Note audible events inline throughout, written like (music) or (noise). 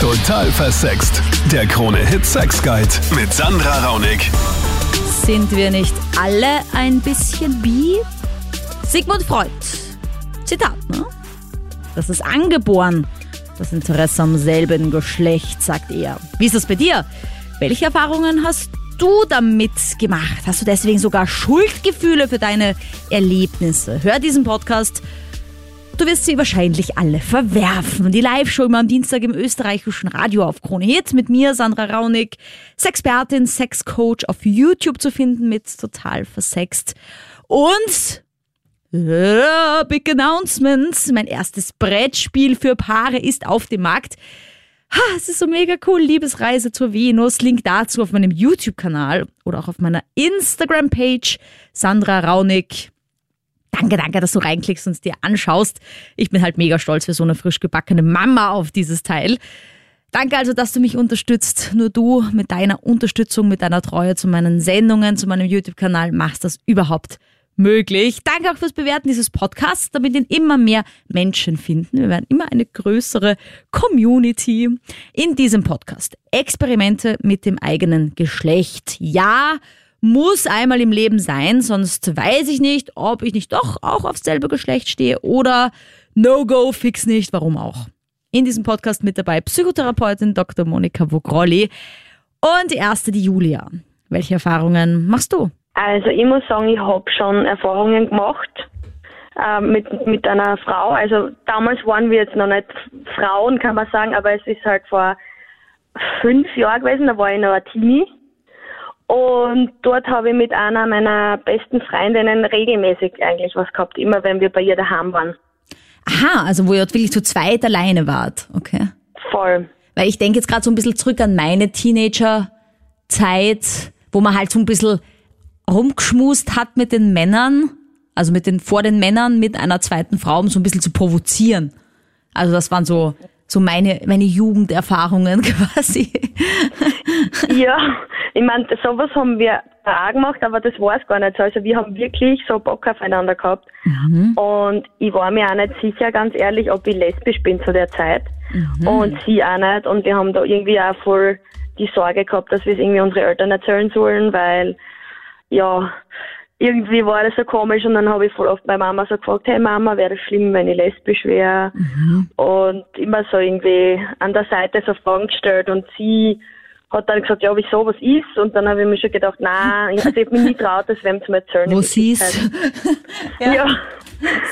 Total versext. Der Krone-Hit Sex Guide mit Sandra Raunig. Sind wir nicht alle ein bisschen bi? Sigmund Freud. Zitat, ne? Das ist angeboren. Das Interesse am selben Geschlecht, sagt er. Wie ist das bei dir? Welche Erfahrungen hast du damit gemacht? Hast du deswegen sogar Schuldgefühle für deine Erlebnisse? Hör diesen Podcast. Du wirst sie wahrscheinlich alle verwerfen. Die Live-Show immer am Dienstag im österreichischen Radio auf Krone Hit mit mir, Sandra Raunig, Sexpertin, Sexcoach auf YouTube zu finden mit Total Versext. Und äh, Big Announcements. Mein erstes Brettspiel für Paare ist auf dem Markt. Ha, es ist so mega cool. Liebesreise zur Venus. Link dazu auf meinem YouTube-Kanal oder auch auf meiner Instagram-Page Sandra Raunig. Danke, danke, dass du reinklickst und es dir anschaust. Ich bin halt mega stolz für so eine frisch gebackene Mama auf dieses Teil. Danke also, dass du mich unterstützt. Nur du mit deiner Unterstützung, mit deiner Treue zu meinen Sendungen, zu meinem YouTube-Kanal machst das überhaupt möglich. Danke auch fürs Bewerten dieses Podcasts, damit ihn immer mehr Menschen finden. Wir werden immer eine größere Community in diesem Podcast. Experimente mit dem eigenen Geschlecht. Ja, muss einmal im Leben sein, sonst weiß ich nicht, ob ich nicht doch auch aufs selbe Geschlecht stehe oder No-Go, fix nicht, warum auch. In diesem Podcast mit dabei Psychotherapeutin Dr. Monika Vogrolli und die erste, die Julia. Welche Erfahrungen machst du? Also ich muss sagen, ich habe schon Erfahrungen gemacht äh, mit, mit einer Frau. Also damals waren wir jetzt noch nicht Frauen, kann man sagen, aber es ist halt vor fünf Jahren gewesen, da war ich noch ein Teenie. Und dort habe ich mit einer meiner besten Freundinnen regelmäßig eigentlich was gehabt, immer wenn wir bei ihr daheim waren. Aha, also wo ihr wirklich zu zweit alleine wart, okay. Voll. Weil ich denke jetzt gerade so ein bisschen zurück an meine Teenager-Zeit, wo man halt so ein bisschen rumgeschmust hat mit den Männern, also mit den, vor den Männern mit einer zweiten Frau, um so ein bisschen zu provozieren. Also das waren so, so meine, meine Jugenderfahrungen (laughs) quasi. Ja, ich meine, sowas haben wir auch gemacht, aber das war es gar nicht so. Also wir haben wirklich so Bock aufeinander gehabt. Mhm. Und ich war mir auch nicht sicher, ganz ehrlich, ob ich lesbisch bin zu der Zeit. Mhm. Und sie auch nicht. Und wir haben da irgendwie auch voll die Sorge gehabt, dass wir es irgendwie unsere Eltern erzählen sollen, weil ja, irgendwie war das so komisch und dann habe ich voll oft bei Mama so gefragt, hey Mama, wäre das schlimm, wenn ich lesbisch wäre? Und immer so irgendwie an der Seite so Fragen gestellt und sie hat dann gesagt, ja, wieso, was ist? Und dann habe ich mir schon gedacht, nein, ich habe mich nie traut, das wem zu erzählen. In sie Wirklichkeit. ist. Ja.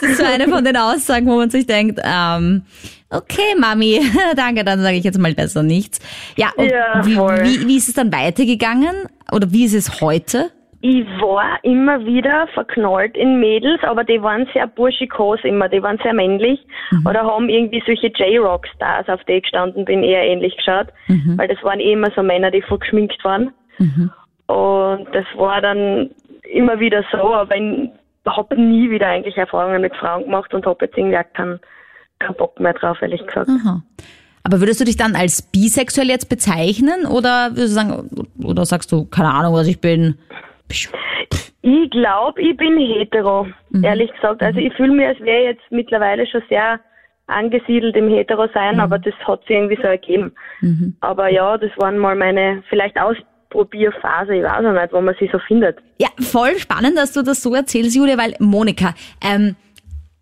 Das ist so eine von den Aussagen, wo man sich denkt, ähm, okay, Mami, (laughs) danke, dann sage ich jetzt mal besser nichts. Ja, und Ja, wie, wie, wie ist es dann weitergegangen? Oder wie ist es heute? Ich war immer wieder verknallt in Mädels, aber die waren sehr burschikos immer, die waren sehr männlich oder haben irgendwie solche J-Rock-Stars, auf die ich gestanden bin, eher ähnlich geschaut, weil das waren eh immer so Männer, die voll geschminkt waren. Und das war dann immer wieder so, aber ich habe nie wieder eigentlich Erfahrungen mit Frauen gemacht und habe jetzt irgendwie auch keinen, keinen Bock mehr drauf, ehrlich gesagt. Aha. Aber würdest du dich dann als bisexuell jetzt bezeichnen oder würdest du sagen, oder sagst du, keine Ahnung, was ich bin? Ich glaube, ich bin hetero, ehrlich gesagt. Also ich fühle mich, als wäre ich jetzt mittlerweile schon sehr angesiedelt im Hetero-Sein, aber das hat sich irgendwie so ergeben. Aber ja, das waren mal meine vielleicht Ausprobierphase, ich weiß auch nicht, wo man sich so findet. Ja, voll spannend, dass du das so erzählst, Julia, weil Monika, ähm,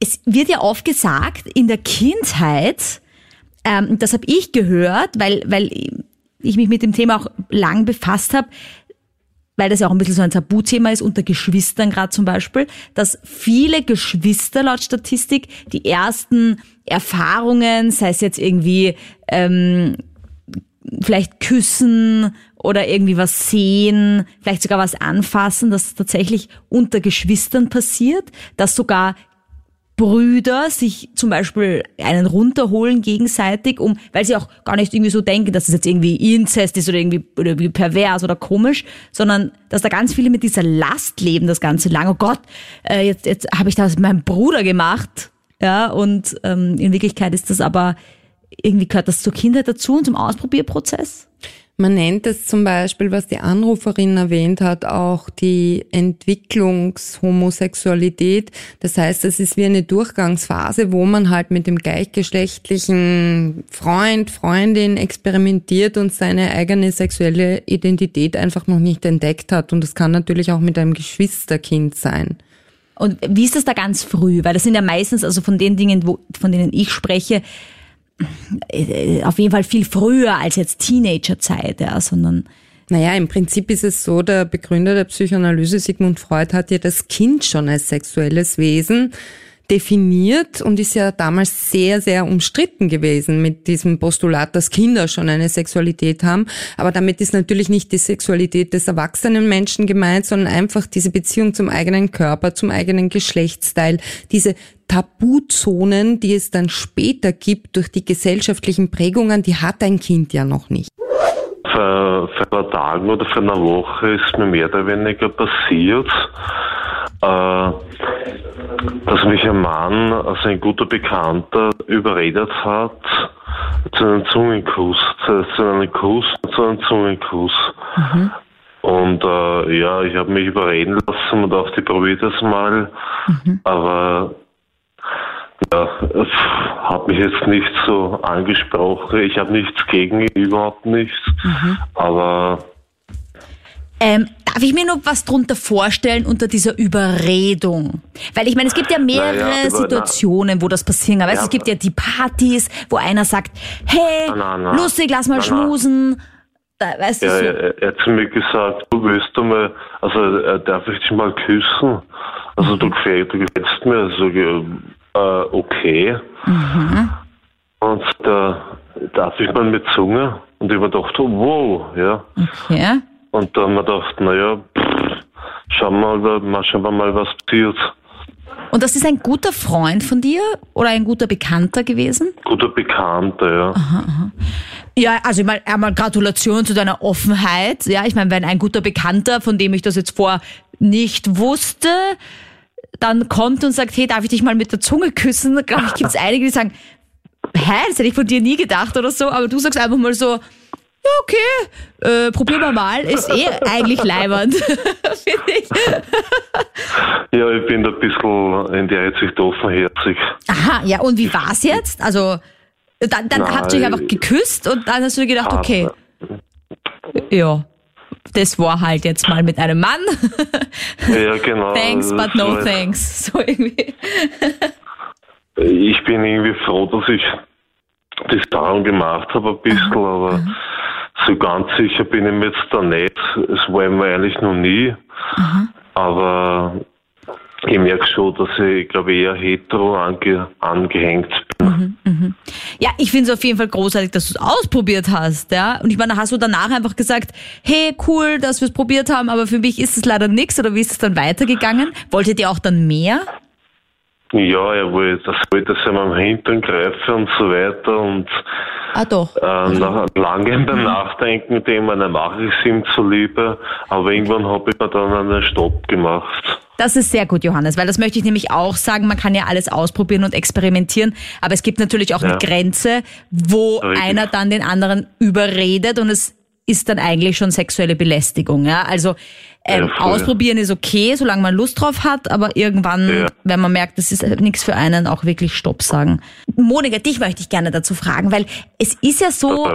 es wird ja oft gesagt, in der Kindheit, ähm, das habe ich gehört, weil, weil ich mich mit dem Thema auch lang befasst habe, weil das ja auch ein bisschen so ein Tabuthema ist unter Geschwistern gerade zum Beispiel, dass viele Geschwister laut Statistik die ersten Erfahrungen, sei es jetzt irgendwie ähm, vielleicht küssen oder irgendwie was sehen, vielleicht sogar was anfassen, dass tatsächlich unter Geschwistern passiert, dass sogar Brüder sich zum Beispiel einen runterholen gegenseitig, um, weil sie auch gar nicht irgendwie so denken, dass es jetzt irgendwie Inzest ist oder irgendwie, oder irgendwie pervers oder komisch, sondern dass da ganz viele mit dieser Last leben das ganze lang. Oh Gott, äh, jetzt, jetzt habe ich das mit meinem Bruder gemacht. Ja, und ähm, in Wirklichkeit ist das aber, irgendwie gehört das zur Kindheit dazu und zum Ausprobierprozess. Man nennt es zum Beispiel, was die Anruferin erwähnt hat, auch die Entwicklungshomosexualität. Das heißt, es ist wie eine Durchgangsphase, wo man halt mit dem gleichgeschlechtlichen Freund, Freundin experimentiert und seine eigene sexuelle Identität einfach noch nicht entdeckt hat. Und das kann natürlich auch mit einem Geschwisterkind sein. Und wie ist das da ganz früh? Weil das sind ja meistens, also von den Dingen, wo, von denen ich spreche, auf jeden Fall viel früher als jetzt Teenagerzeit, ja, sondern naja, im Prinzip ist es so, der Begründer der Psychoanalyse Sigmund Freud hat ja das Kind schon als sexuelles Wesen definiert und ist ja damals sehr, sehr umstritten gewesen mit diesem Postulat, dass Kinder schon eine Sexualität haben. Aber damit ist natürlich nicht die Sexualität des erwachsenen Menschen gemeint, sondern einfach diese Beziehung zum eigenen Körper, zum eigenen Geschlechtsteil, diese Tabuzonen, die es dann später gibt durch die gesellschaftlichen Prägungen, die hat ein Kind ja noch nicht. Vor, vor ein paar Tagen oder vor einer Woche ist mir mehr oder weniger passiert, äh, dass mich ein Mann, also ein guter Bekannter, überredet hat zu einem Zungenkuss, zu einem Kuss, zu einem Zungenkuss. Mhm. Und äh, ja, ich habe mich überreden lassen und dachte, ich probiere das mal. Mhm. Aber ja, es hat mich jetzt nicht so angesprochen. Ich habe nichts gegen ihn, überhaupt nichts. Mhm. Aber ähm, darf ich mir nur was drunter vorstellen unter dieser Überredung? Weil ich meine, es gibt ja mehrere naja, Situationen, wo das passieren kann. Weißt, ja, es gibt ja die Partys, wo einer sagt, hey, na, na, lustig, lass mal na, schmusen. Da, weißt ja, du so. er, er, hat zu mir gesagt, du willst du mal, also äh, darf ich dich mal küssen? Also du, gefällst, du gefällst mir. Also, äh, okay. Mhm. Und da darf ich mal mit Zunge. Und ich mir dachte, wow, ja. Okay. Und dann haben wir gedacht, naja, schauen wir mal, schauen wir mal, was passiert. Und das ist ein guter Freund von dir oder ein guter Bekannter gewesen? Guter Bekannter, ja. Aha, aha. Ja, also ich meine, einmal Gratulation zu deiner Offenheit. Ja, ich meine, wenn ein guter Bekannter, von dem ich das jetzt vor nicht wusste, dann kommt und sagt, hey, darf ich dich mal mit der Zunge küssen? Glaube ich, gibt es (laughs) einige, die sagen, hä, das hätte ich von dir nie gedacht oder so, aber du sagst einfach mal so, ja, okay, äh, probieren wir mal. Ist eh eigentlich leibernd, (laughs) finde ich. ja, ich bin ein bisschen in der Hinsicht offenherzig. Aha, ja, und wie war es jetzt? Also, dann, dann Nein, habt ihr euch einfach geküsst und dann hast du gedacht, okay, ja, das war halt jetzt mal mit einem Mann. ja, genau. thanks, but no thanks. So irgendwie. ich bin irgendwie froh, dass ich das daran gemacht habe, ein bisschen, Aha. aber. Aha so ganz sicher bin ich mir jetzt da nicht. Es war mir eigentlich noch nie. Mhm. Aber ich merke schon, dass ich, glaube ich, eher hetero ange, angehängt bin. Mhm, mhm. Ja, ich finde es auf jeden Fall großartig, dass du es ausprobiert hast. Ja? Und ich meine, hast du danach einfach gesagt, hey, cool, dass wir es probiert haben, aber für mich ist es leider nichts. Oder wie ist es dann weitergegangen? Wolltet ihr auch dann mehr? Ja, er wollte, das wollte dass er am Hintern greifen und so weiter und ah, doch. Äh, nach langem beim Nachdenken, dem dann mache ich es ihm zuliebe, aber irgendwann habe ich mir dann einen Stopp gemacht. Das ist sehr gut, Johannes, weil das möchte ich nämlich auch sagen. Man kann ja alles ausprobieren und experimentieren, aber es gibt natürlich auch ja. eine Grenze, wo Richtig. einer dann den anderen überredet und es ist dann eigentlich schon sexuelle Belästigung. Ja? Also ähm, ja, ausprobieren ist okay, solange man Lust drauf hat, aber irgendwann, ja. wenn man merkt, das ist nichts für einen, auch wirklich Stopp sagen. Monika, dich möchte ich gerne dazu fragen, weil es ist ja so,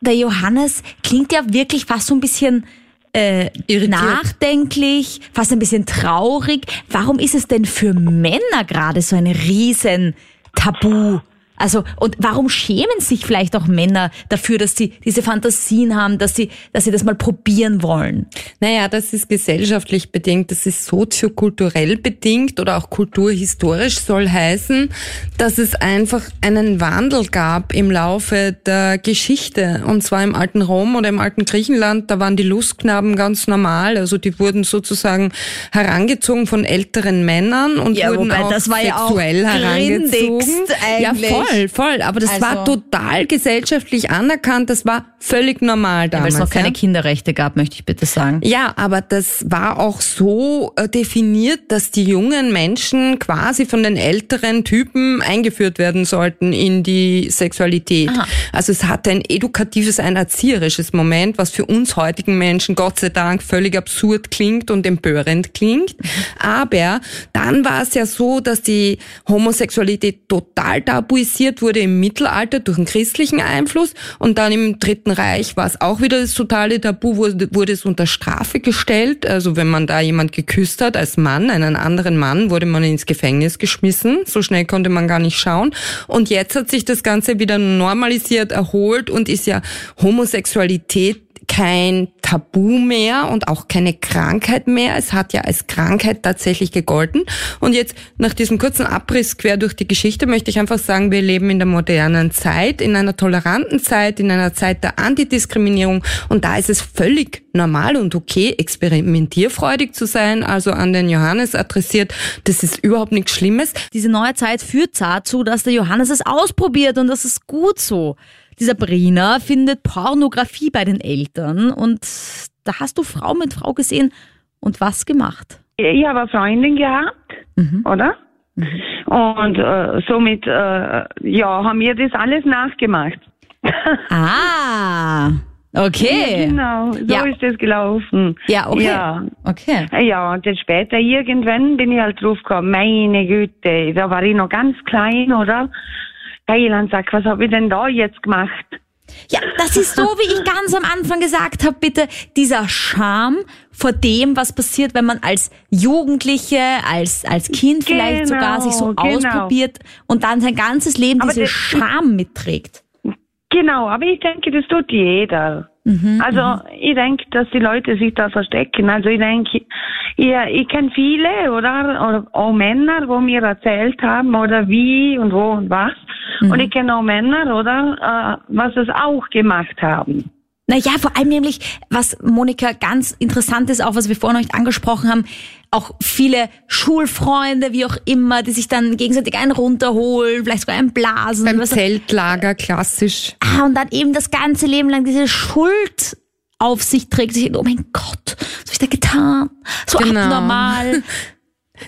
der Johannes klingt ja wirklich fast so ein bisschen äh, nachdenklich, fast ein bisschen traurig. Warum ist es denn für Männer gerade so ein riesen Tabu? Also, und warum schämen sich vielleicht auch Männer dafür, dass sie diese Fantasien haben, dass sie, dass sie das mal probieren wollen? Naja, das ist gesellschaftlich bedingt, das ist soziokulturell bedingt oder auch kulturhistorisch soll heißen, dass es einfach einen Wandel gab im Laufe der Geschichte. Und zwar im alten Rom oder im alten Griechenland, da waren die Lustknaben ganz normal. Also die wurden sozusagen herangezogen von älteren Männern und ja, wurden auch sexuell ja auch herangezogen. Ja, voll. Voll, voll. Aber das war Also- total gesellschaftlich anerkannt. Das war völlig normal Weil damals. es noch keine ja? Kinderrechte gab, möchte ich bitte sagen. Ja, aber das war auch so äh, definiert, dass die jungen Menschen quasi von den älteren Typen eingeführt werden sollten in die Sexualität. Aha. Also es hatte ein edukatives, ein erzieherisches Moment, was für uns heutigen Menschen Gott sei Dank völlig absurd klingt und empörend klingt. Aber dann war es ja so, dass die Homosexualität total tabuisiert wurde im Mittelalter durch einen christlichen Einfluss und dann im Dritten Reich war es auch wieder das totale Tabu, wurde, wurde es unter Strafe gestellt. Also wenn man da jemand geküsst hat als Mann, einen anderen Mann, wurde man ins Gefängnis geschmissen. So schnell konnte man gar nicht schauen. Und jetzt hat sich das Ganze wieder normalisiert, erholt und ist ja Homosexualität kein Tabu mehr und auch keine Krankheit mehr. Es hat ja als Krankheit tatsächlich gegolten. Und jetzt nach diesem kurzen Abriss quer durch die Geschichte möchte ich einfach sagen, wir leben in der modernen Zeit, in einer toleranten Zeit, in einer Zeit der Antidiskriminierung. Und da ist es völlig normal und okay, experimentierfreudig zu sein, also an den Johannes adressiert. Das ist überhaupt nichts Schlimmes. Diese neue Zeit führt dazu, dass der Johannes es ausprobiert und das ist gut so. Die Sabrina findet Pornografie bei den Eltern und da hast du Frau mit Frau gesehen und was gemacht. Ich habe eine Freundin gehabt, oder? Und äh, somit, äh, ja, haben wir das alles nachgemacht. (laughs) Ah, okay. Genau, so Ja. ist das gelaufen. Ja, okay. Ja. Okay. Ja, und dann später irgendwann bin ich halt drauf gekommen, meine Güte, da war ich noch ganz klein, oder? Sagt, was habe ich denn da jetzt gemacht? Ja, das ist so, wie ich ganz am Anfang gesagt habe, bitte, dieser Scham vor dem, was passiert, wenn man als Jugendliche, als, als Kind vielleicht Genau, sogar sich so genau. ausprobiert und dann sein ganzes Leben Aber diese das- Scham mitträgt. Genau, aber ich denke, das tut jeder. Mhm, also ich denke, dass die Leute sich da verstecken. Also ich denke, ich, ich kenne viele oder, oder auch Männer, wo mir erzählt haben oder wie und wo und was. Mhm. Und ich kenne auch Männer oder äh, was es auch gemacht haben. Naja, vor allem nämlich, was Monika ganz interessant ist, auch was wir vorhin noch nicht angesprochen haben, auch viele Schulfreunde, wie auch immer, die sich dann gegenseitig einen runterholen, vielleicht sogar einen blasen. Beim was- Zeltlager klassisch. Ah, und dann eben das ganze Leben lang diese Schuld auf sich trägt. Oh mein Gott, was habe ich da getan? So Genau. abnormal. (laughs)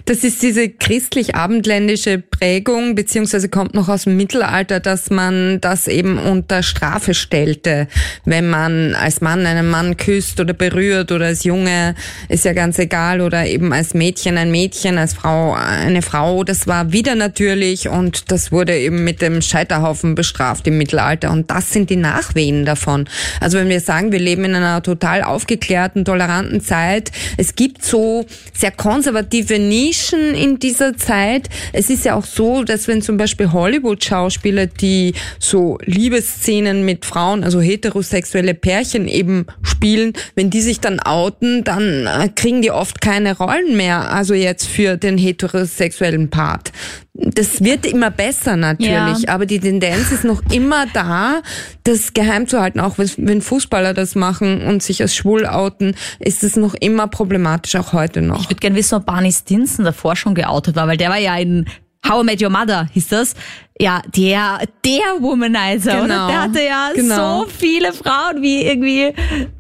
Das ist diese christlich-abendländische Prägung, beziehungsweise kommt noch aus dem Mittelalter, dass man das eben unter Strafe stellte. Wenn man als Mann einen Mann küsst oder berührt oder als Junge, ist ja ganz egal, oder eben als Mädchen ein Mädchen, als Frau eine Frau, das war wieder natürlich und das wurde eben mit dem Scheiterhaufen bestraft im Mittelalter. Und das sind die Nachwehen davon. Also wenn wir sagen, wir leben in einer total aufgeklärten, toleranten Zeit, es gibt so sehr konservative Nischen in dieser Zeit. Es ist ja auch so, dass wenn zum Beispiel Hollywood-Schauspieler, die so Liebesszenen mit Frauen, also heterosexuelle Pärchen eben spielen, wenn die sich dann outen, dann äh, kriegen die oft keine Rollen mehr, also jetzt für den heterosexuellen Part. Das wird immer besser natürlich, Ja. aber die Tendenz ist noch immer da, das geheim zu halten. Auch wenn- Fußballer das machen und sich als schwul outen, ist es noch immer problematisch, auch heute noch. Ich würde gerne wissen, ob Barney Stinson davor schon geoutet war, weil der war ja in How I Met Your Mother, hieß das. Ja, der, der Womanizer, oder? Genau, Der hatte ja genau. so viele Frauen wie irgendwie,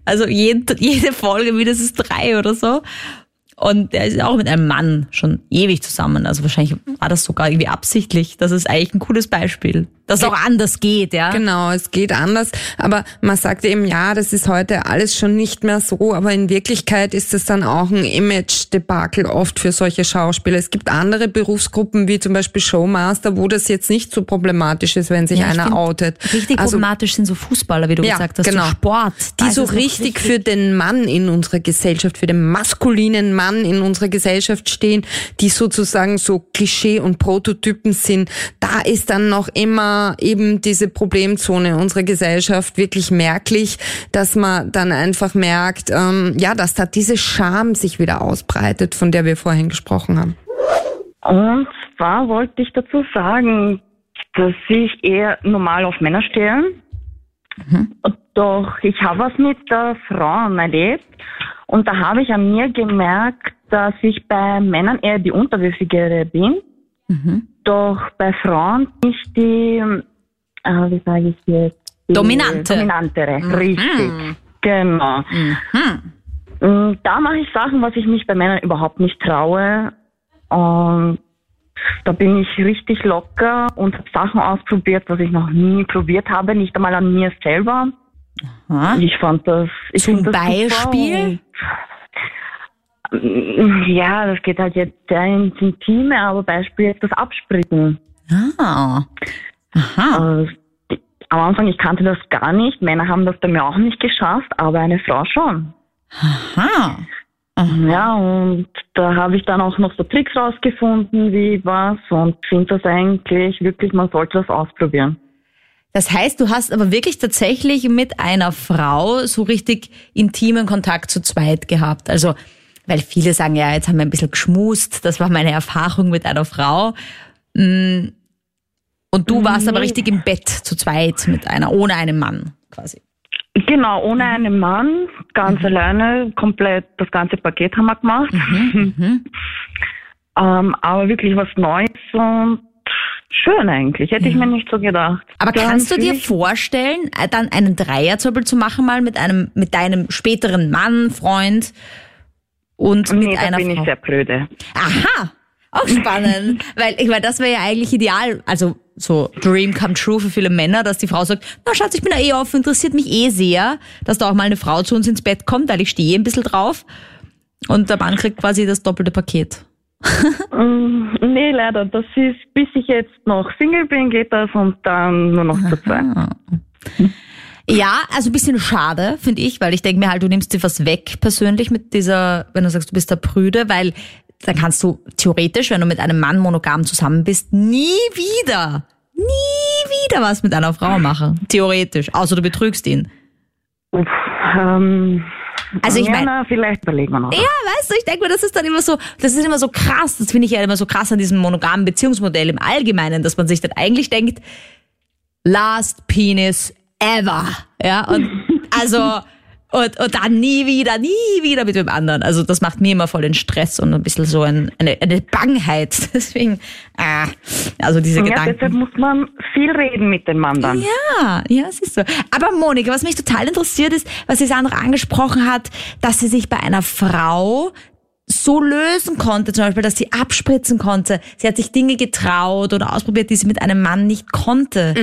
also jede, jede Folge mindestens drei oder so. Und der ist auch mit einem Mann schon ewig zusammen. Also wahrscheinlich war das sogar irgendwie absichtlich. Das ist eigentlich ein cooles Beispiel. Dass auch anders geht, ja. Genau, es geht anders, aber man sagt eben, ja, das ist heute alles schon nicht mehr so, aber in Wirklichkeit ist es dann auch ein Image-Debakel oft für solche Schauspieler. Es gibt andere Berufsgruppen, wie zum Beispiel Showmaster, wo das jetzt nicht so problematisch ist, wenn sich Ja, einer outet. Richtig also, problematisch sind so Fußballer, wie du Ja, gesagt hast, genau. so Sport. Die ist so noch richtig für den Mann in unserer Gesellschaft, für den maskulinen Mann in unserer Gesellschaft stehen, die sozusagen so Klischee und Prototypen sind, da ist dann noch immer eben diese Problemzone unserer Gesellschaft wirklich merklich, dass man dann einfach merkt, ähm, ja, dass da diese Scham sich wieder ausbreitet, von der wir vorhin gesprochen haben. Und zwar wollte ich dazu sagen, dass ich eher normal auf Männer stehe. Doch ich habe was mit äh, Frauen erlebt und da habe ich an mir gemerkt, dass ich bei Männern eher die Unterwürfigere bin. Doch bei Frauen nicht die, äh, wie sage ich jetzt? Die Dominante. Dominantere, Mhm. richtig. Genau. Mm, Da mache ich Sachen, was ich mich bei Männern überhaupt nicht traue. Und da bin ich richtig locker und habe Sachen ausprobiert, was ich noch nie probiert habe, nicht einmal an mir selber. Ha? Ich fand das. Ich Zum Beispiel? Ja, das geht halt jetzt sehr ins Intime, aber Beispiel jetzt das Abspritzen. Ah. Aha. Äh, am Anfang, ich kannte das gar nicht. Männer haben das bei mir auch nicht geschafft, aber eine Frau schon. Aha. Ja, und da habe ich dann auch noch so Tricks rausgefunden, wie was und finde das eigentlich wirklich, man sollte das ausprobieren. Das heißt, du hast aber wirklich tatsächlich mit einer Frau so richtig intimen Kontakt zu zweit gehabt. Also, weil viele sagen, ja, jetzt haben wir ein bisschen geschmust, das war meine Erfahrung mit einer Frau. Mm. Und du warst aber richtig im Bett zu zweit mit einer, ohne einen Mann quasi. Genau, ohne einen Mann, ganz alleine, komplett das ganze Paket haben wir gemacht. (laughs) ähm, aber wirklich was Neues und schön eigentlich. Hätte ich mir nicht so gedacht. Aber Dann kannst du dir vorstellen, äh, dann einen Dreier zum Beispiel zu machen, mal mit einem, mit deinem späteren Mann, Freund und mit Nee, da einer bin Frau? ich sehr blöde. Aha, auch (laughs) spannend, weil ich meine, das wäre ja eigentlich ideal, also so Dream come true für viele Männer, dass die Frau sagt, na Schatz, ich bin da eh offen, interessiert mich eh sehr, dass da auch mal eine Frau zu uns ins Bett kommt, weil ich stehe ein bisschen drauf und der Mann kriegt quasi das doppelte Paket. Mm, (laughs) nee, leider. Das ist, bis ich jetzt noch Single bin, geht das und dann nur noch zu zweit. Ja, also ein bisschen schade, finde ich, weil ich denke mir halt, du nimmst dir was weg persönlich mit dieser, wenn du sagst, du bist der Prüde, weil dann kannst du theoretisch, wenn du mit einem Mann monogam zusammen bist, nie wieder, nie wieder was mit einer Frau machen. Theoretisch. Außer du betrügst ihn. Uff, ähm, Also ich ja, mein- na, vielleicht überlegen wir noch. Ja, weißt du, ich denke mir, das ist dann immer so, das ist immer so krass, das finde ich ja immer so krass an diesem monogamen Beziehungsmodell im Allgemeinen, dass man sich dann eigentlich denkt, last penis ever. Ja, und (laughs) also, und, und dann nie wieder, nie wieder mit dem anderen. Also das macht mir immer voll den Stress und ein bisschen so ein, eine, eine Bangheit. (laughs) Deswegen, ah, also diese Ja, Gedanken. deshalb muss man viel reden mit dem Mann dann. Ja, ja, es ist so. Aber Monika, was mich total interessiert ist, was die Sandra angesprochen hat, dass sie sich bei einer Frau so lösen konnte, zum Beispiel, dass sie abspritzen konnte. Sie hat sich Dinge getraut oder ausprobiert, die sie mit einem Mann nicht konnte.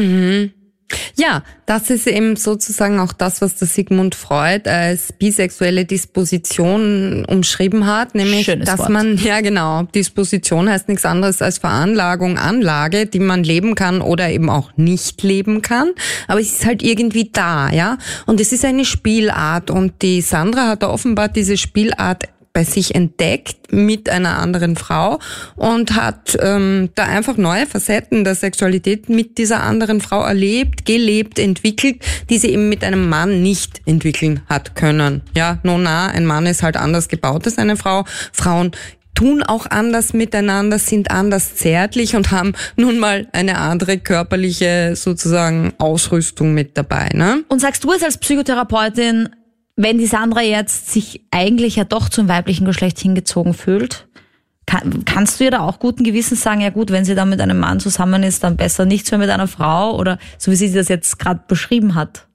Ja, das ist eben sozusagen auch das, was der Sigmund Freud als bisexuelle Disposition umschrieben hat, nämlich, Schönes dass Wort. man, (laughs) ja genau, Disposition heißt nichts anderes als Veranlagung, Anlage, die man leben kann oder eben auch nicht leben kann, aber es ist halt irgendwie da, ja, und es ist eine Spielart. Und die Sandra hat da offenbar diese Spielart bei sich entdeckt mit einer anderen Frau und hat ähm, da einfach neue Facetten der Sexualität mit dieser anderen Frau erlebt, gelebt, entwickelt, die sie eben mit einem Mann nicht entwickeln hat können. Ja, no na, ein Mann ist halt anders gebaut als eine Frau. Frauen tun auch anders miteinander, sind anders zärtlich und haben (laughs) nun mal eine andere körperliche sozusagen Ausrüstung mit dabei. Ne? Und sagst du jetzt als Psychotherapeutin, wenn die Sandra jetzt sich eigentlich ja doch zum weiblichen Geschlecht hingezogen fühlt, kann, kannst du ihr da auch guten Gewissens sagen, ja gut, wenn sie dann mit einem Mann zusammen ist, dann besser nichts mehr mit einer Frau oder so wie sie das jetzt gerade beschrieben hat?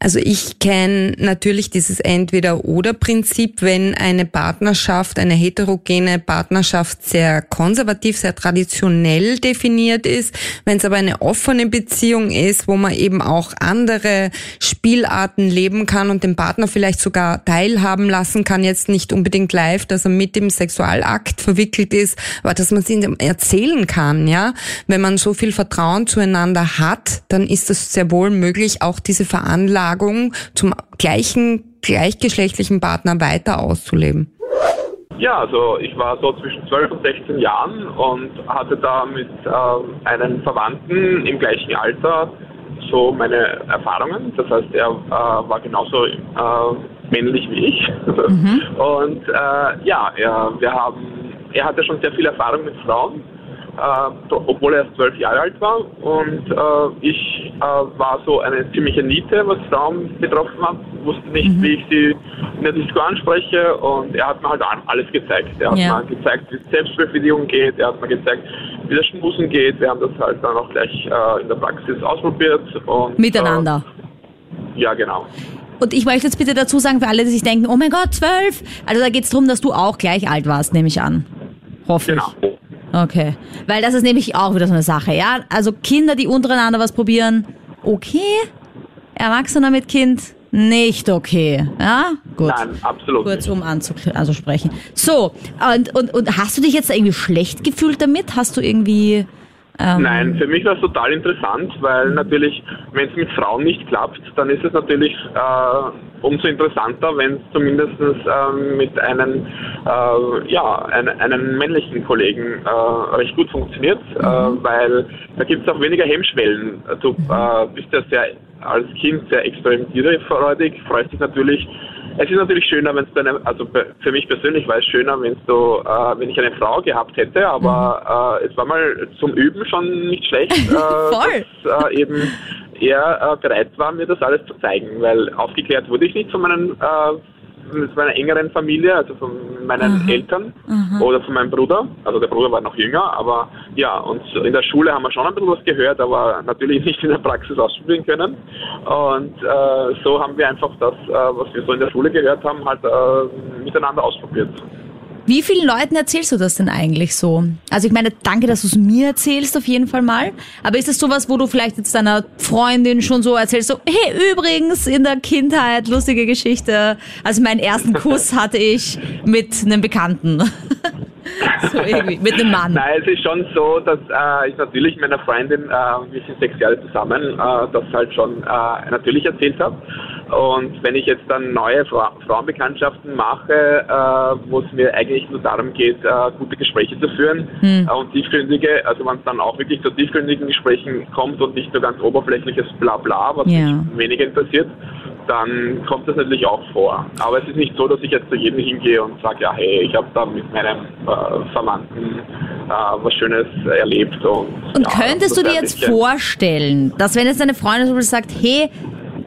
Also ich kenne natürlich dieses Entweder-Oder-Prinzip, wenn eine Partnerschaft, eine heterogene Partnerschaft sehr konservativ, sehr traditionell definiert ist, wenn es aber eine offene Beziehung ist, wo man eben auch andere Spielarten leben kann und den Partner vielleicht sogar teilhaben lassen kann, jetzt nicht unbedingt live, dass er mit dem Sexualakt verwickelt ist, aber dass man es ihm erzählen kann, ja. Wenn man so viel Vertrauen zueinander hat, dann ist es sehr wohl möglich, auch diese Veranlagung zum gleichen gleichgeschlechtlichen Partner weiter auszuleben. Ja, also ich war so zwischen 12 und 16 Jahren und hatte da mit ähm, einem Verwandten im gleichen Alter so meine Erfahrungen. Das heißt, er äh, war genauso äh, männlich wie ich. (laughs) Und äh, ja, er, wir haben, er hatte schon sehr viel Erfahrung mit Frauen, äh, obwohl er erst zwölf Jahre alt war. Und äh, ich äh, war so eine ziemliche Niete, was Frauen betroffen hat, wusste nicht, wie ich sie in der Disco anspreche und er hat mir halt alles gezeigt. Er hat Ja. mir gezeigt, wie Selbstbefriedigung geht, er hat mir gezeigt, wie das Schmusen geht. Wir haben das halt dann auch gleich äh, in der Praxis ausprobiert. Und, Miteinander. Äh, ja, genau. Und ich möchte jetzt bitte dazu sagen, für alle, die sich denken, oh mein Gott, zwölf. Also da geht es darum, dass du auch gleich alt warst, nehme ich an. Hoffe Genau. ich. Okay. Weil das ist nämlich auch wieder so eine Sache, ja? Also Kinder, die untereinander was probieren, okay. Erwachsener mit Kind, nicht okay. Ja? Gut. Nein, absolut. Kurz um anzusprechen. Also so, und, und, und hast du dich jetzt irgendwie schlecht gefühlt damit? Hast du irgendwie. Ähm, Nein, für mich war es total interessant, weil natürlich, wenn es mit Frauen nicht klappt, dann ist es natürlich äh, umso interessanter, wenn es zumindest ähm, mit einem, äh, ja, ein, einem männlichen Kollegen äh, recht gut funktioniert, äh, weil da gibt es auch weniger Hemmschwellen. Du äh, bist ja sehr als Kind sehr experimentierfreudig, freust dich natürlich. Es ist natürlich schöner, wenn es deine, also für mich persönlich war es schöner, wenn du, äh, wenn ich eine Frau gehabt hätte, aber äh, es war mal zum Üben schon nicht schlecht, (laughs) äh, Voll. dass äh, eben er äh, bereit war, mir das alles zu zeigen, weil aufgeklärt wurde ich nicht von meinen äh, mit meiner engeren Familie, also von meinen Eltern oder von meinem Bruder. Also der Bruder war noch jünger, aber ja, und in der Schule haben wir schon ein bisschen was gehört, aber natürlich nicht in der Praxis ausprobieren können. Und äh, so haben wir einfach das, äh, was wir so in der Schule gehört haben, halt äh, miteinander ausprobiert. Wie vielen Leuten erzählst du das denn eigentlich so? Also ich meine, danke, dass du es mir erzählst, auf jeden Fall mal. Aber ist es sowas, wo du vielleicht jetzt deiner Freundin schon so erzählst, so, hey, übrigens, in der Kindheit, lustige Geschichte. Also meinen ersten Kuss (laughs) hatte ich mit einem Bekannten. (laughs) so irgendwie, mit einem Mann. Nein, es ist schon so, dass äh, ich natürlich meiner Freundin, äh, wir sind sechs Jahre zusammen, äh, das halt schon äh, natürlich erzählt habe. Und wenn ich jetzt dann neue Fra Frauenbekanntschaften mache, äh, wo es mir eigentlich nur darum geht, äh, gute Gespräche zu führen äh, und tiefgründige, also wenn es dann auch wirklich zu tiefgründigen Gesprächen kommt und nicht nur ganz oberflächliches Blabla, was Ja. mich weniger interessiert, dann kommt das natürlich auch vor. Aber es ist nicht so, dass ich jetzt zu jedem hingehe und sage, ja, hey, ich habe da mit meinem äh, Verwandten äh, was Schönes erlebt. Und, Und ja, könntest du dir jetzt vorstellen, dass wenn jetzt deine Freundin Beispiel sagt, hey,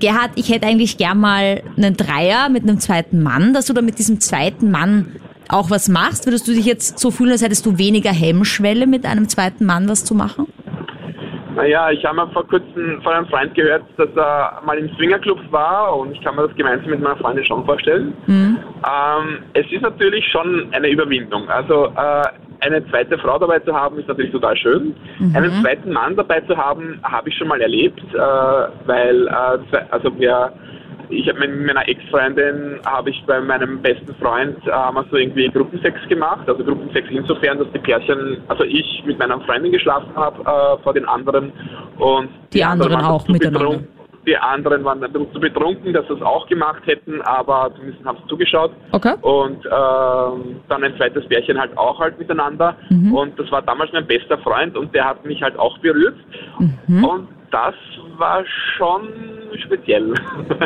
Gerhard, ich hätte eigentlich gern mal einen Dreier mit einem zweiten Mann, dass du dann mit diesem zweiten Mann auch was machst? Würdest du dich jetzt so fühlen, als hättest du weniger Hemmschwelle, mit einem zweiten Mann was zu machen? Naja, ich habe mal vor kurzem von einem Freund gehört, dass er mal im Swingerclub war und ich kann mir das gemeinsam mit meiner Freundin schon vorstellen. Ähm, es ist natürlich schon eine Überwindung. Also äh, eine zweite Frau dabei zu haben, ist natürlich total schön. Einen zweiten Mann dabei zu haben, habe ich schon mal erlebt, äh, weil äh, zwei- also wir ich habe mit meiner Ex-Freundin habe ich bei meinem besten Freund äh, haben wir so irgendwie Gruppensex gemacht. Also Gruppensex insofern, dass die Pärchen, also ich mit meiner Freundin geschlafen habe äh, vor den anderen und Die anderen waren auch miteinander. betrunken. Die anderen waren ein bisschen zu betrunken, dass sie es auch gemacht hätten, aber zumindest haben sie zugeschaut. Okay. Und ähm, dann ein zweites Pärchen halt auch halt miteinander. Mhm. Und das war damals mein bester Freund und der hat mich halt auch berührt. Mhm. Und das war schon speziell.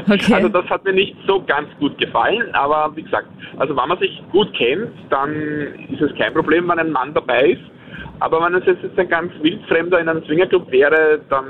Okay. (laughs) Also das hat mir nicht so ganz gut gefallen, aber wie gesagt, also wenn man sich gut kennt, dann ist es kein Problem, wenn ein Mann dabei ist. Aber wenn es jetzt ein ganz wildfremder in einem Swingerclub wäre, dann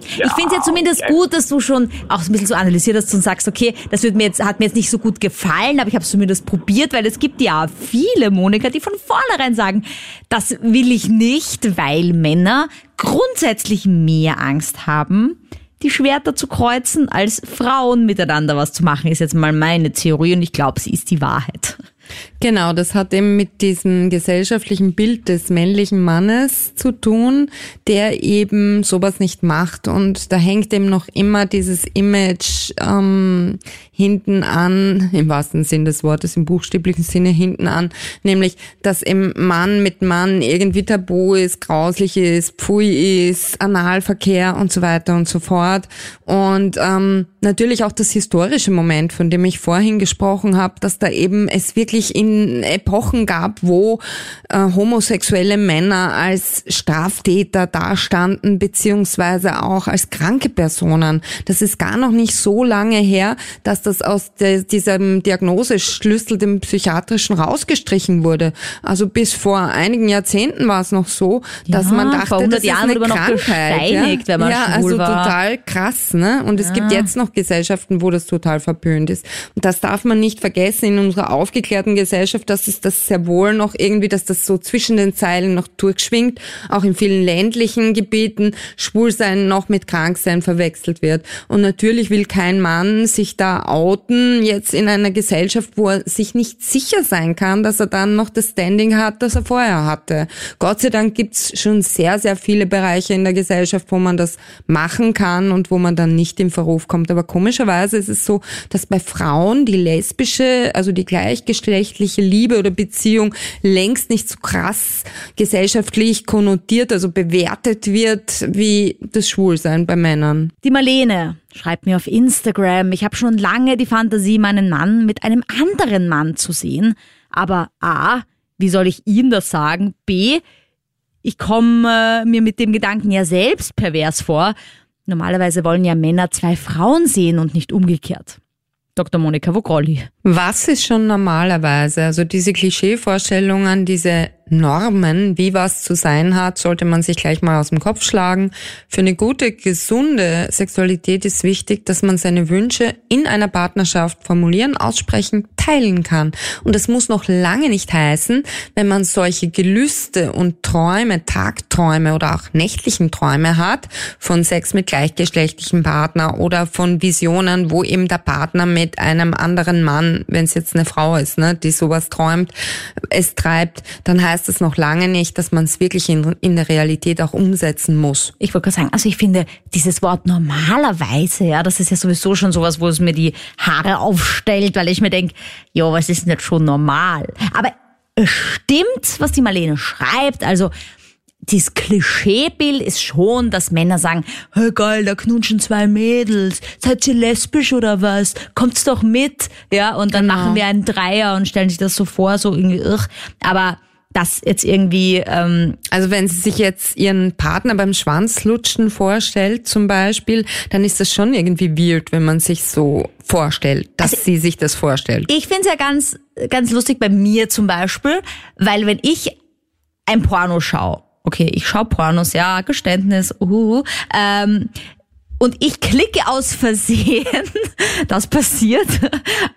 ich finde es ja zumindest ja. gut, dass du schon auch so ein bisschen so analysiert hast und sagst, okay, das wird mir jetzt, hat mir jetzt nicht so gut gefallen, aber ich habe es zumindest probiert, weil es gibt ja viele Monika, die von vornherein sagen, das will ich nicht, weil Männer grundsätzlich mehr Angst haben, die Schwerter zu kreuzen, als Frauen miteinander was zu machen, ist jetzt mal meine Theorie und ich glaube, sie ist die Wahrheit. Genau, das hat eben mit diesem gesellschaftlichen Bild des männlichen Mannes zu tun, der eben sowas nicht macht. Und da hängt eben noch immer dieses Image ähm, hinten an, im wahrsten Sinn des Wortes, im buchstäblichen Sinne hinten an, nämlich, dass eben Mann mit Mann irgendwie tabu ist, grauslich ist, pfui ist, Analverkehr und so weiter und so fort. Und ähm, natürlich auch das historische Moment, von dem ich vorhin gesprochen habe, dass da eben es wirklich in Epochen gab, wo äh, homosexuelle Männer als Straftäter dastanden, beziehungsweise auch als kranke Personen. Das ist gar noch nicht so lange her, dass das aus de, diesem Diagnoseschlüssel, dem psychiatrischen, rausgestrichen wurde. Also bis vor einigen Jahrzehnten war es noch so, dass Ja, man dachte, vor 100 das ist eine Krankheit. ja. wenn man ja, also war. total krass, ne? Und es gibt jetzt noch Gesellschaften, wo das total verpönt ist. Und das darf man nicht vergessen in unserer aufgeklärten Gesellschaft, dass es das sehr wohl noch irgendwie, dass das so zwischen den Zeilen noch durchschwingt, auch in vielen ländlichen Gebieten, Schwulsein noch mit Kranksein verwechselt wird. Und natürlich will kein Mann sich da outen, jetzt in einer Gesellschaft, wo er sich nicht sicher sein kann, dass er dann noch das Standing hat, das er vorher hatte. Gott sei Dank gibt's schon sehr, sehr viele Bereiche in der Gesellschaft, wo man das machen kann und wo man dann nicht in Verruf kommt. Aber komischerweise ist es so, dass bei Frauen die lesbische, also die gleichgeschlechtliche Liebe oder Beziehung längst nicht so krass gesellschaftlich konnotiert, also bewertet wird wie das Schwulsein bei Männern. Die Marlene schreibt mir auf Instagram, ich habe schon lange die Fantasie, meinen Mann mit einem anderen Mann zu sehen. Aber A, wie soll ich ihm das sagen? B, ich komme mir mit dem Gedanken ja selbst pervers vor. Normalerweise wollen ja Männer zwei Frauen sehen und nicht umgekehrt. Dr. Monika Vogrolli. Was ist schon normalerweise? Also diese Klischeevorstellungen, diese Normen, wie was zu sein hat, sollte man sich gleich mal aus dem Kopf schlagen. Für eine gute, gesunde Sexualität ist wichtig, dass man seine Wünsche in einer Partnerschaft formulieren, aussprechen, teilen kann. Und das muss noch lange nicht heißen, wenn man solche Gelüste und Träume, Tagträume oder auch nächtlichen Träume hat von Sex mit gleichgeschlechtlichem Partner oder von Visionen, wo eben der Partner mit einem anderen Mann, wenn es jetzt eine Frau ist, ne, die sowas träumt, es treibt, dann heißt heißt das noch lange nicht, dass man es wirklich in, in der Realität auch umsetzen muss. Ich wollte gerade sagen, also ich finde dieses Wort normalerweise, ja, das ist ja sowieso schon sowas, wo es mir die Haare aufstellt, weil ich mir denke, ja, was ist denn jetzt schon normal? Aber es stimmt, was die Marlene schreibt, also dieses Klischeebild ist schon, dass Männer sagen, hey geil, da knutschen zwei Mädels, seid ihr lesbisch oder was? Kommt's doch mit, ja, und dann genau. machen wir einen Dreier und stellen sich das so vor, so irgendwie, ugh. aber das jetzt irgendwie. Ähm also wenn sie sich jetzt ihren Partner beim Schwanzlutschen vorstellt zum Beispiel, dann ist das schon irgendwie weird, wenn man sich so vorstellt, dass also, sie sich das vorstellt. Ich finde es ja ganz, ganz lustig bei mir zum Beispiel, weil wenn ich ein Porno schaue, okay, ich schaue Pornos, ja, Geständnis, uh, ähm, und ich klicke aus Versehen, (laughs) das passiert,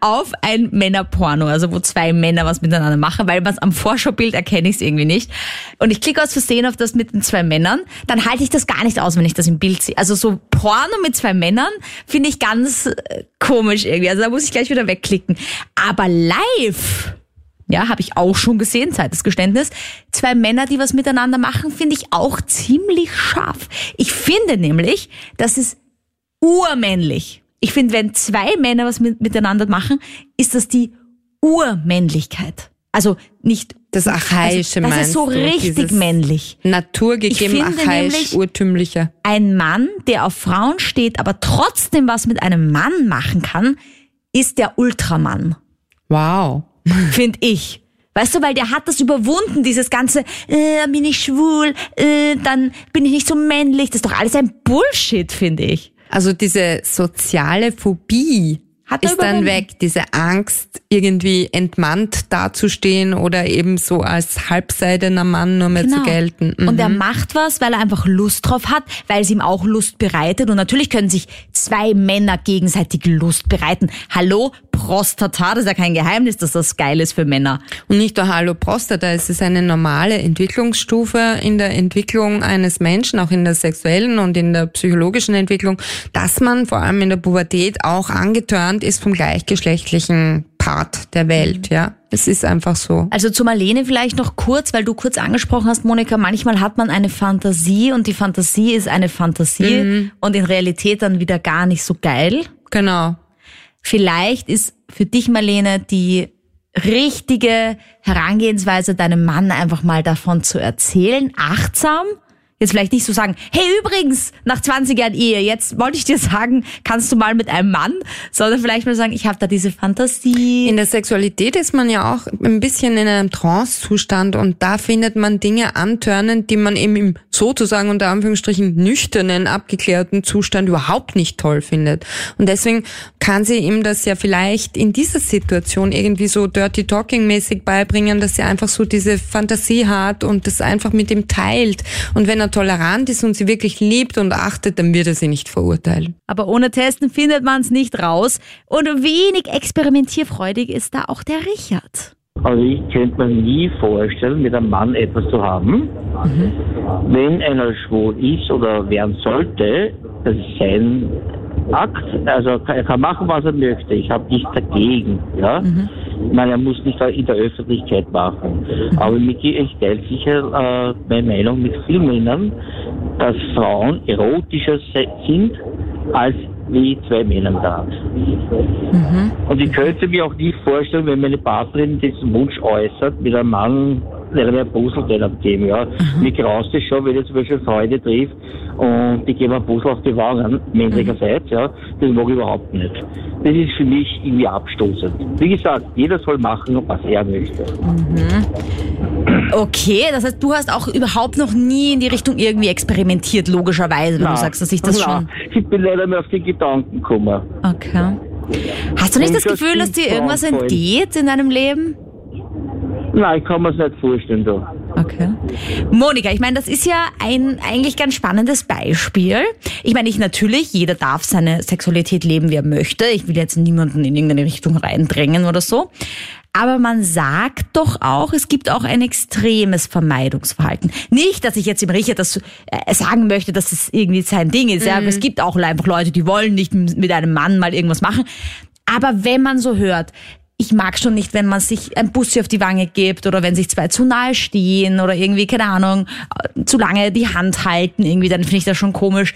auf ein Männerporno, also wo zwei Männer was miteinander machen, weil man am Vorschaubild erkenne ich es irgendwie nicht. Und ich klicke aus Versehen auf das mit den zwei Männern, dann halte ich das gar nicht aus, wenn ich das im Bild sehe. Also so Porno mit zwei Männern finde ich ganz äh, komisch irgendwie. Also da muss ich gleich wieder wegklicken. Aber live ja, habe ich auch schon gesehen, Zeit des Geständnis. Zwei Männer, die was miteinander machen, finde ich auch ziemlich scharf. Ich finde nämlich, das ist urmännlich. Ich finde, wenn zwei Männer was mit, miteinander machen, ist das die Urmännlichkeit. Also nicht das archaische also, Das ist so du, richtig männlich. Naturgegeben, archaisch, urtümlicher. Ein Mann, der auf Frauen steht, aber trotzdem was mit einem Mann machen kann, ist der Ultramann. Wow. (laughs) finde ich. Weißt du, weil der hat das überwunden, dieses ganze, äh, bin ich schwul, äh, dann bin ich nicht so männlich. Das ist doch alles ein Bullshit, finde ich. Also diese soziale Phobie, hat ist dann weg, diese Angst, irgendwie entmannt dazustehen oder eben so als halbseidener Mann nur mehr genau. zu gelten. Mhm. Und er macht was, weil er einfach Lust drauf hat, weil es ihm auch Lust bereitet. Und natürlich können sich zwei Männer gegenseitig Lust bereiten. Hallo, Prostata, das ist ja kein Geheimnis, dass das geil ist für Männer. Und nicht nur Hallo Prostata, es ist eine normale Entwicklungsstufe in der Entwicklung eines Menschen, auch in der sexuellen und in der psychologischen Entwicklung, dass man vor allem in der Pubertät auch angetörnt entfernt ist vom gleichgeschlechtlichen Part der Welt, mhm. ja. Es ist einfach so. Also zu Marlene vielleicht noch kurz, weil du kurz angesprochen hast, Monika, manchmal hat man eine Fantasie und die Fantasie ist eine Fantasie mhm. und in Realität dann wieder gar nicht so geil. Genau. Vielleicht ist für dich, Marlene, die richtige Herangehensweise, deinem Mann einfach mal davon zu erzählen, achtsam Jetzt vielleicht nicht so sagen, hey übrigens, nach 20 Jahren Ehe, jetzt wollte ich dir sagen, kannst du mal mit einem Mann, sondern vielleicht mal sagen, ich habe da diese Fantasie. In der Sexualität ist man ja auch ein bisschen in einem Trance-Zustand und da findet man Dinge antörnend, die man eben im sozusagen unter Anführungsstrichen nüchternen, abgeklärten Zustand überhaupt nicht toll findet. Und deswegen kann sie ihm das ja vielleicht in dieser Situation irgendwie so Dirty Talking mäßig beibringen, dass sie einfach so diese Fantasie hat und das einfach mit ihm teilt. Und wenn er tolerant ist und sie wirklich liebt und achtet, dann wird er sie nicht verurteilen. Aber ohne Testen findet man es nicht raus. Und wenig experimentierfreudig ist da auch der Richard. Also ich könnte mir nie vorstellen, mit einem Mann etwas zu haben. Mhm. Wenn einer schwul ist oder werden sollte, das ist sein Akt. Also er kann machen, was er möchte. Ich habe nichts dagegen. Ja? Mhm. Ich meine, er muss nicht in der Öffentlichkeit machen. Mhm. Aber mir stellt sicher äh, meine Meinung mit vielen Männern, dass Frauen erotischer sind als wie zwei Männern da. Mhm. Und ich könnte mir auch nicht vorstellen, wenn meine Partnerin diesen Wunsch äußert, mit einem Mann wäre mir Puzzle je nachdem, ja. Mhm. Mir graust es schon, wenn ich zum Beispiel Freunde trifft und die geben ein Puzzle auf die Wangen, männlicherseits, mhm. ja. Das mag ich überhaupt nicht. Das ist für mich irgendwie abstoßend. Wie gesagt, jeder soll machen, was er möchte. Mhm. Okay, das heißt, du hast auch überhaupt noch nie in die Richtung irgendwie experimentiert, logischerweise, wenn na, du sagst, dass ich das na, schon... Ich bin leider mehr auf die Gedanken gekommen. Okay. Hast du nicht das Gefühl, dass dir irgendwas entgeht in deinem Leben? Nein, ich kann mir es nicht vorstellen da. Okay. Monika, ich meine, das ist ja ein eigentlich ganz spannendes Beispiel. Ich meine, ich natürlich, jeder darf seine Sexualität leben, wie er möchte. Ich will jetzt niemanden in irgendeine Richtung reindrängen oder so. Aber man sagt doch auch, es gibt auch ein extremes Vermeidungsverhalten. Nicht, dass ich jetzt im Richard das äh, sagen möchte, dass es irgendwie sein Ding ist. Mhm. Ja, es gibt auch einfach Leute, die wollen nicht mit einem Mann mal irgendwas machen. Aber wenn man so hört, ich mag schon nicht, wenn man sich ein Bussi auf die Wange gibt oder wenn sich zwei zu nahe stehen oder irgendwie, keine Ahnung, zu lange die Hand halten, irgendwie, dann finde ich das schon komisch.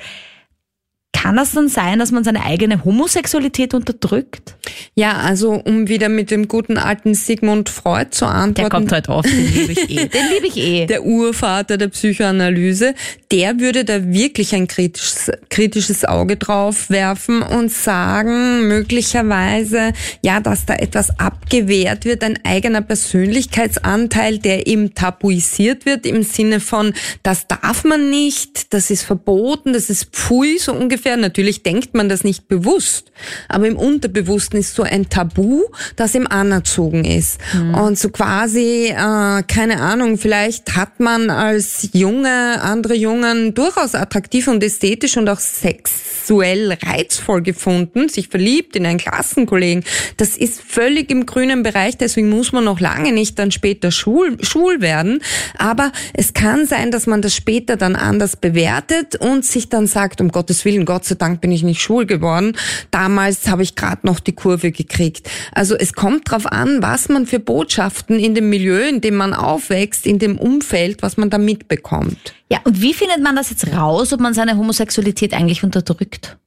Kann das dann sein, dass man seine eigene Homosexualität unterdrückt? Ja, also um wieder mit dem guten alten Sigmund Freud zu antworten. Der kommt heute oft, den liebe ich eh. Den liebe ich eh. (laughs) Der Urvater der Psychoanalyse, der würde da wirklich ein kritisches, kritisches Auge drauf werfen und sagen, möglicherweise, ja, dass da etwas abgewehrt wird, ein eigener Persönlichkeitsanteil, der eben tabuisiert wird im Sinne von, das darf man nicht, das ist verboten, das ist pfui, so ungefähr. Natürlich denkt man das nicht bewusst, aber im Unterbewussten ist so ein Tabu, das ihm anerzogen ist. Mhm. Und so quasi, äh, keine Ahnung, vielleicht hat man als junge, andere Jungen durchaus attraktiv und ästhetisch und auch sexuell reizvoll gefunden, sich verliebt in einen Klassenkollegen. Das ist völlig im grünen Bereich, deswegen muss man noch lange nicht dann später schwul, schwul werden. Aber es kann sein, dass man das später dann anders bewertet und sich dann sagt, um Gottes Willen, Gott sei Dank bin ich nicht schwul geworden. Damals habe ich gerade noch die Kurve gekriegt. Also es kommt darauf an, was man für Botschaften in dem Milieu, in dem man aufwächst, in dem Umfeld, was man da mitbekommt. Ja, und wie findet man das jetzt raus, ob man seine Homosexualität eigentlich unterdrückt?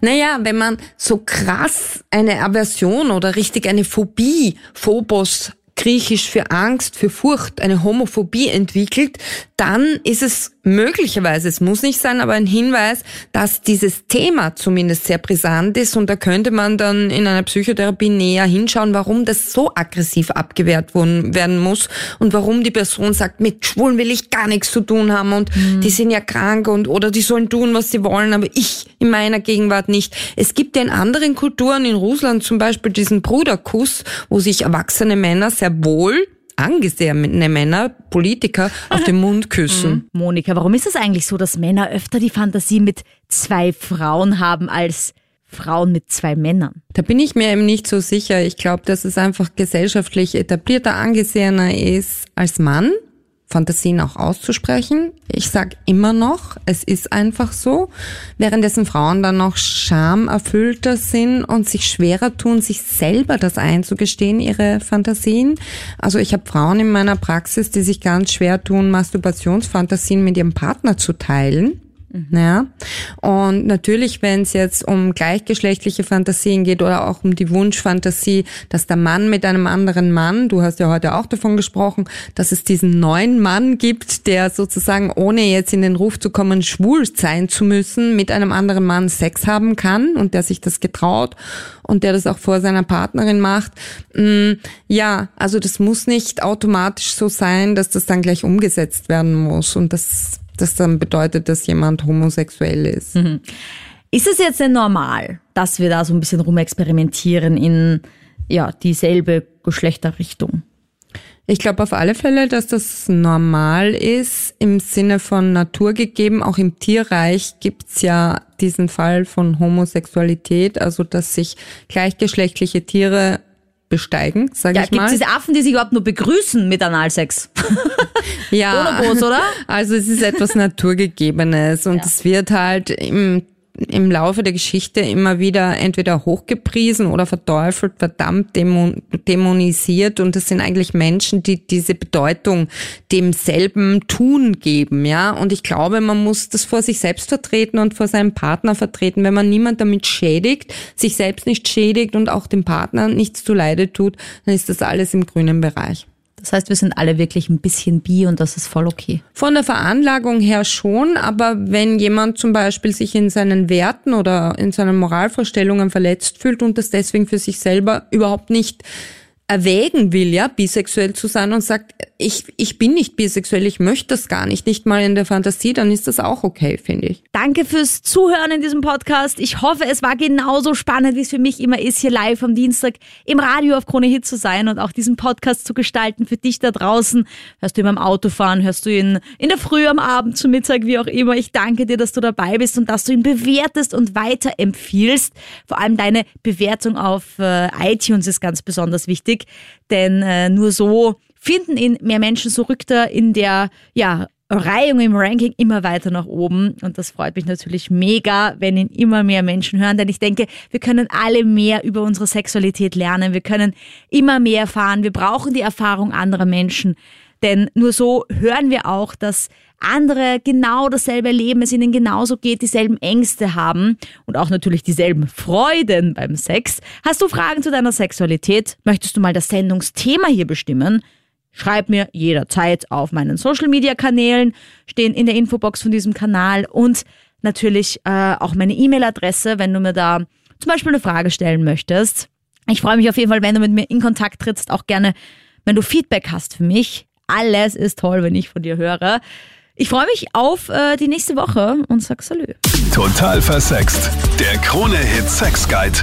Naja, wenn man so krass eine Aversion oder richtig eine Phobie, Phobos griechisch für Angst, für Furcht, eine Homophobie entwickelt, dann ist es möglicherweise, es muss nicht sein, aber ein Hinweis, dass dieses Thema zumindest sehr brisant ist und da könnte man dann in einer Psychotherapie näher hinschauen, warum das so aggressiv abgewehrt werden muss und warum die Person sagt, mit Schwulen will ich gar nichts zu tun haben und mhm. die sind ja krank und oder die sollen tun, was sie wollen, aber ich in meiner Gegenwart nicht. Es gibt ja in anderen Kulturen, in Russland zum Beispiel diesen Bruderkuss, wo sich erwachsene Männer sehr wohl angesehene Männer, Politiker, auf den Mund küssen. Mhm. Monika, warum ist es eigentlich so, dass Männer öfter die Fantasie mit zwei Frauen haben als Frauen mit zwei Männern? Da bin ich mir eben nicht so sicher. Ich glaube, dass es einfach gesellschaftlich etablierter angesehener ist als Mann. Fantasien auch auszusprechen. Ich sag immer noch, es ist einfach so, währenddessen Frauen dann noch schamerfüllter sind und sich schwerer tun, sich selber das einzugestehen, ihre Fantasien. Also ich habe Frauen in meiner Praxis, die sich ganz schwer tun, Masturbationsfantasien mit ihrem Partner zu teilen. Ja. Und natürlich, wenn es jetzt um gleichgeschlechtliche Fantasien geht oder auch um die Wunschfantasie, dass der Mann mit einem anderen Mann, du hast ja heute auch davon gesprochen, dass es diesen neuen Mann gibt, der sozusagen, ohne jetzt in den Ruf zu kommen, schwul sein zu müssen, mit einem anderen Mann Sex haben kann und der sich das getraut und der das auch vor seiner Partnerin macht. Mm, ja, also das muss nicht automatisch so sein, dass das dann gleich umgesetzt werden muss und das das dann bedeutet, dass jemand homosexuell ist. Mhm. Ist es jetzt denn normal, dass wir da so ein bisschen rumexperimentieren in ja, dieselbe Geschlechterrichtung? Ich glaube auf alle Fälle, dass das normal ist im Sinne von naturgegeben. Auch im Tierreich gibt's ja diesen Fall von Homosexualität, also dass sich gleichgeschlechtliche Tiere besteigen, sage ja, ich mal. Gibt es diese Affen, die sich überhaupt nur begrüßen mit Analsex? ja, (laughs) Bonobos, oder? Also es ist etwas Naturgegebenes und ja. es wird halt im im Laufe der Geschichte immer wieder entweder hochgepriesen oder verteufelt, verdammt dämonisiert und das sind eigentlich Menschen, die diese Bedeutung demselben Tun geben, ja. Und ich glaube, man muss das vor sich selbst vertreten und vor seinem Partner vertreten. Wenn man niemand damit schädigt, sich selbst nicht schädigt und auch dem Partner nichts zu Leide tut, dann ist das alles im grünen Bereich. Das heißt, wir sind alle wirklich ein bisschen bi und das ist voll okay. Von der Veranlagung her schon, aber wenn jemand zum Beispiel sich in seinen Werten oder in seinen Moralvorstellungen verletzt fühlt und das deswegen für sich selber überhaupt nicht erwägen will, ja, bisexuell zu sein und sagt, ich, ich bin nicht bisexuell, ich möchte das gar nicht, nicht mal in der Fantasie, dann ist das auch okay, finde ich. Danke fürs Zuhören in diesem Podcast. Ich hoffe, es war genauso spannend, wie es für mich immer ist, hier live am Dienstag im Radio auf Krone Hit zu sein und auch diesen Podcast zu gestalten für dich da draußen. Hörst du ihn beim Autofahren, hörst du ihn in der Früh, am Abend, zum Mittag, wie auch immer. Ich danke dir, dass du dabei bist und dass du ihn bewertest und weiterempfiehlst. Vor allem deine Bewertung auf äh, iTunes ist ganz besonders wichtig wichtig, denn äh, nur so finden ihn mehr Menschen, so rückt er in der ja, Reihung im Ranking immer weiter nach oben. Und das freut mich natürlich mega, wenn ihn immer mehr Menschen hören, denn ich denke, wir können alle mehr über unsere Sexualität lernen. Wir können immer mehr erfahren. Wir brauchen die Erfahrung anderer Menschen. Denn nur so hören wir auch, dass andere genau dasselbe erleben, es ihnen genauso geht, dieselben Ängste haben und auch natürlich dieselben Freuden beim Sex. Hast du Fragen zu deiner Sexualität? Möchtest du mal das Sendungsthema hier bestimmen? Schreib mir jederzeit auf meinen Social Media Kanälen, stehen in der Infobox von diesem Kanal und natürlich äh, auch meine E-Mail-Adresse, wenn du mir da zum Beispiel eine Frage stellen möchtest. Ich freue mich auf jeden Fall, wenn du mit mir in Kontakt trittst, auch gerne, wenn du Feedback hast für mich. Alles ist toll, wenn ich von dir höre. Ich freue mich auf äh, die nächste Woche und sag Salü. Total versext. Der Krone-Hit Sex Guide.